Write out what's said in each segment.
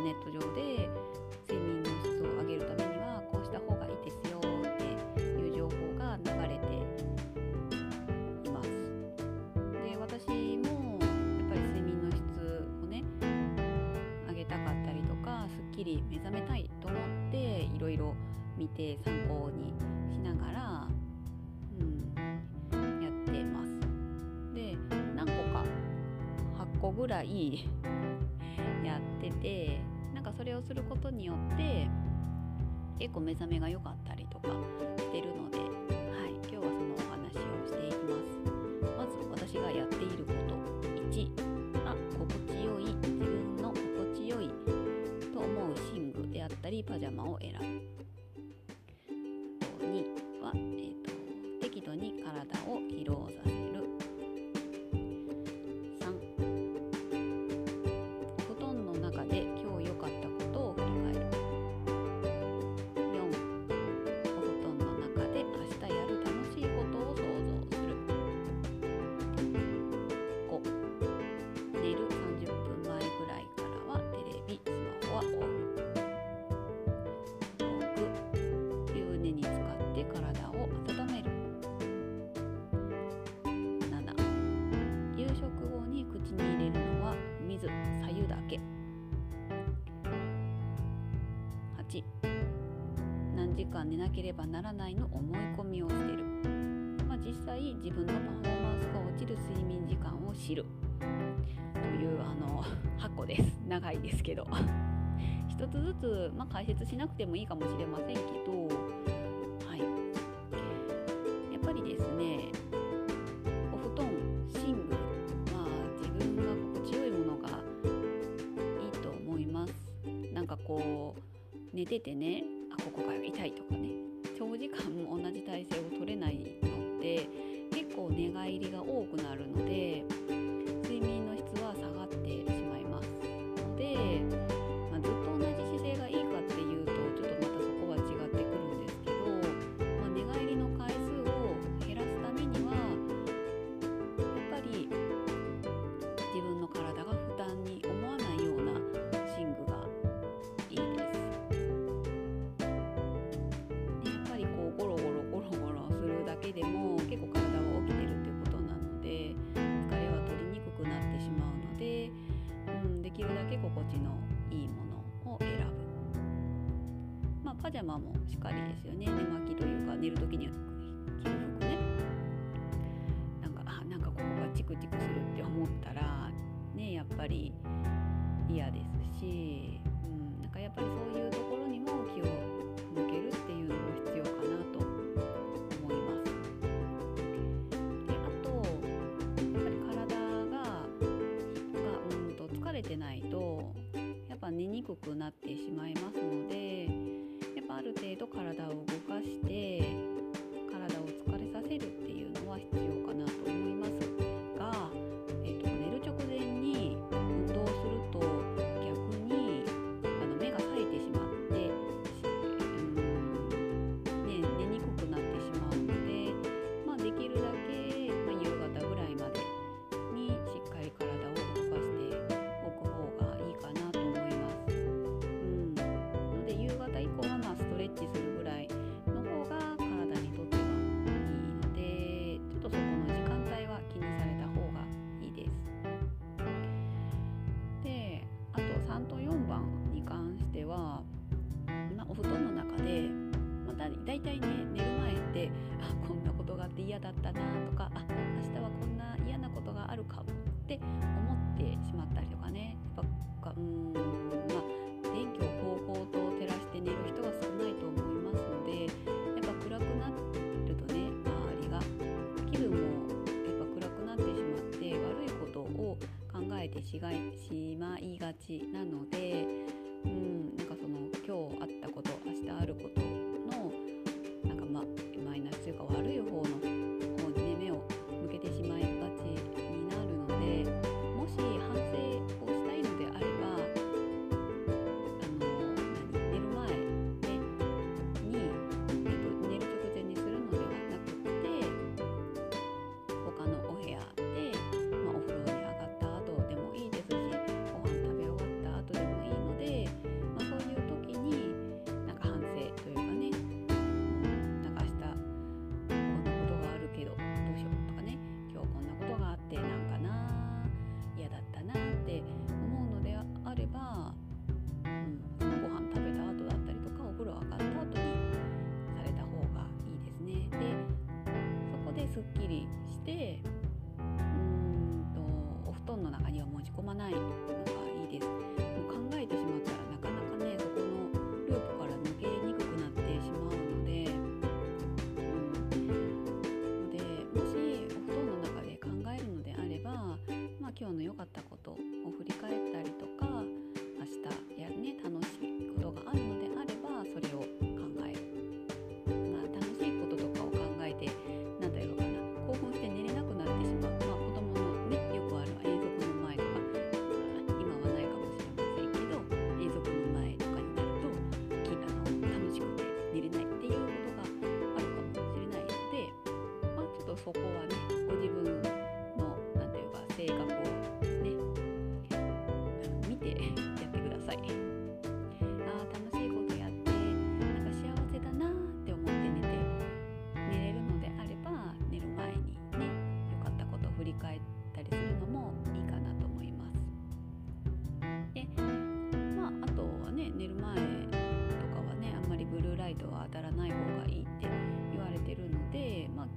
ターネット上で睡眠の質を上げるためにはこうした方がいいですよっていう情報が流れています。で私もやっぱり睡眠の質をね上げたかったりとかすっきり目覚めたいと思っていろいろ見て参考にしながら、うん、やってます。で何個か8個ぐらい やっててそれをすることによって結構目覚めが良かったりとかしてるので、はい、今日はそのお話をしていきます。まず私がやっていること。1あ心地よい。自分の心地よい。と思う寝具であったりパジャマを選ぶ。間寝なければならないの思い込みを捨てる、まあ、実際自分のパフォーマンスが落ちる睡眠時間を知る。というあの 8個です。長いですけど。一つずつ、まあ、解説しなくてもいいかもしれませんけど、はい、やっぱりですねお布団寝具は自分が心地よいものがいいと思います。なんかこう寝ててねあここが痛いとかね。長時間同じ体勢を取れないのって結構寝返りが多くなるのでパジャマもしっかりですよね寝巻きというか寝る時に着る服ねなんかあなんかここがチクチクするって思ったらねやっぱり嫌ですし、うん、なんかやっぱりそういうところにも気を向けるっていうのも必要かなと思います。であとやっぱり体が疲れてないとやっぱ寝にくくなってしまいますのである程度体を動かして体ね寝る前ってあこんなことがあって嫌だったなとかあ明日はこんな嫌なことがあるかもって思ってしまったりとかね。やっぱうんまあ電気をこうこうと照らして寝る人は少ないと思いますのでやっぱ暗くなるとね周りが気分もやっぱ暗くなってしまって悪いことを考えてしまいがちなのでうんなんかその今日あったこと明日あること中には持ち込まないのがいいです。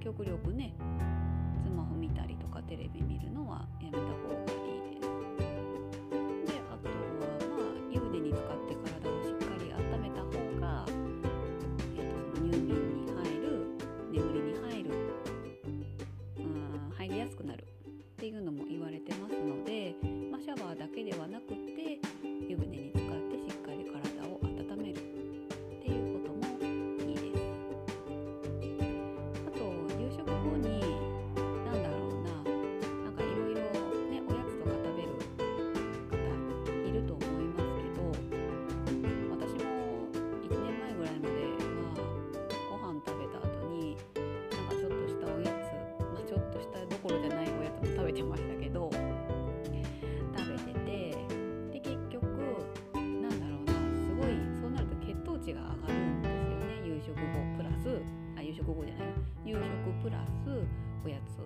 極力ねスマホ見たりとかテレビ見るのはやめた方がラスおやつを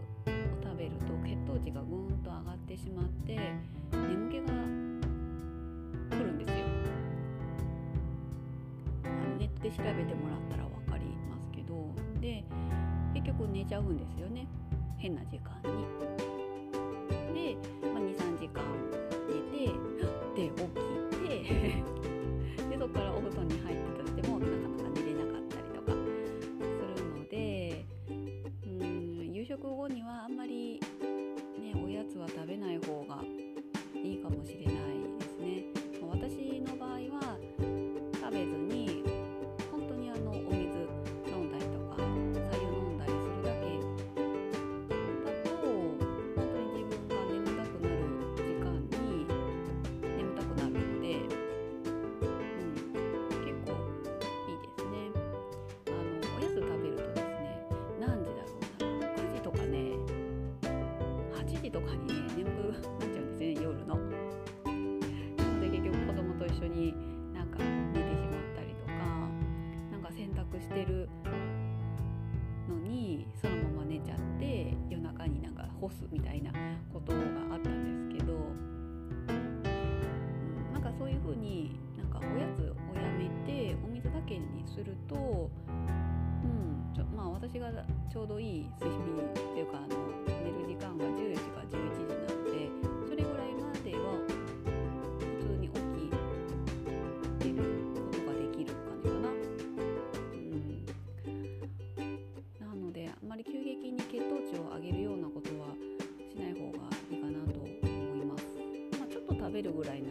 食べると血糖値がぐーんと上がってしまって眠気が来るんですよ。ネットで調べてもらったら分かりますけどで結局寝ちゃうんですよね変な時間に。してるのにそのまま寝ちゃって夜中になんか干すみたいなことがあったんですけど、うん、なんかそういう風になんかおやつをやめてお水だけにすると、うん、ちょまあ私がちょうどいい睡眠っていうかあの寝る時間が10時か11時なので。べるぐらい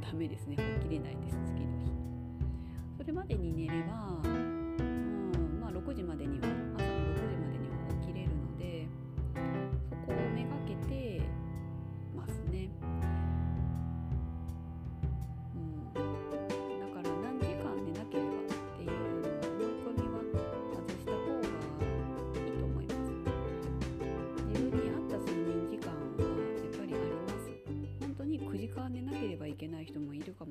ダメですね。起きれないです次の日。それまでに寝れば、うん、まあ6時までには朝いるか